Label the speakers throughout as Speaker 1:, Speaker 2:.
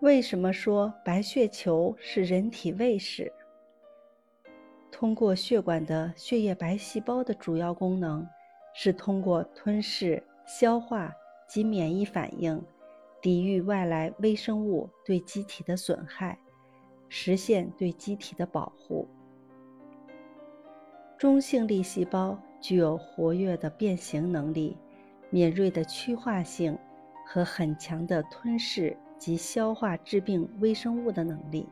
Speaker 1: 为什么说白血球是人体卫士？通过血管的血液白细胞的主要功能是通过吞噬、消化及免疫反应，抵御外来微生物对机体的损害，实现对机体的保护。中性粒细胞具有活跃的变形能力、敏锐的趋化性和很强的吞噬及消化致病微生物的能力。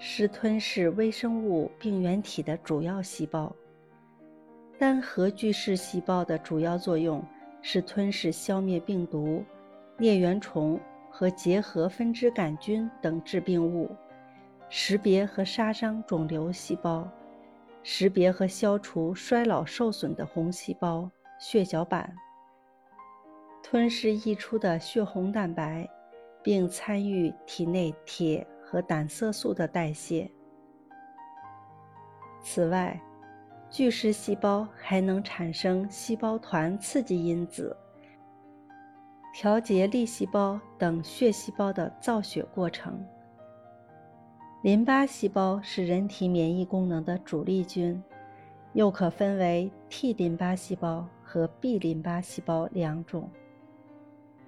Speaker 1: 是吞噬微生物病原体的主要细胞。单核巨噬细胞的主要作用是吞噬、消灭病毒、疟原虫和结核分支杆菌等致病物，识别和杀伤肿瘤细胞，识别和消除衰老受损的红细胞、血小板，吞噬溢出的血红蛋白，并参与体内铁。和胆色素的代谢。此外，巨噬细胞还能产生细胞团刺激因子，调节粒细胞等血细胞的造血过程。淋巴细胞是人体免疫功能的主力军，又可分为 T 淋巴细胞和 B 淋巴细胞两种。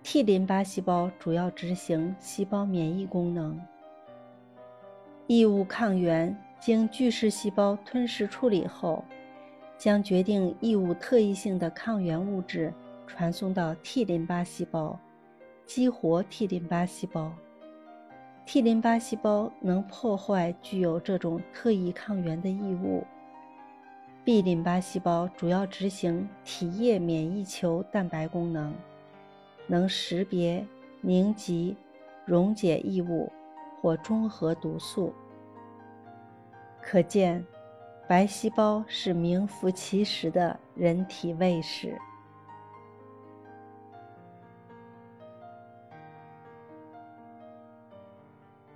Speaker 1: T 淋巴细胞主要执行细胞免疫功能。异物抗原经巨噬细胞吞噬处理后，将决定异物特异性的抗原物质传送到 T 淋巴细胞，激活 T 淋巴细胞。T 淋巴细胞能破坏具有这种特异抗原的异物。B 淋巴细胞主要执行体液免疫球蛋白功能，能识别、凝集、溶解异物。或中和毒素，可见，白细胞是名副其实的人体卫士。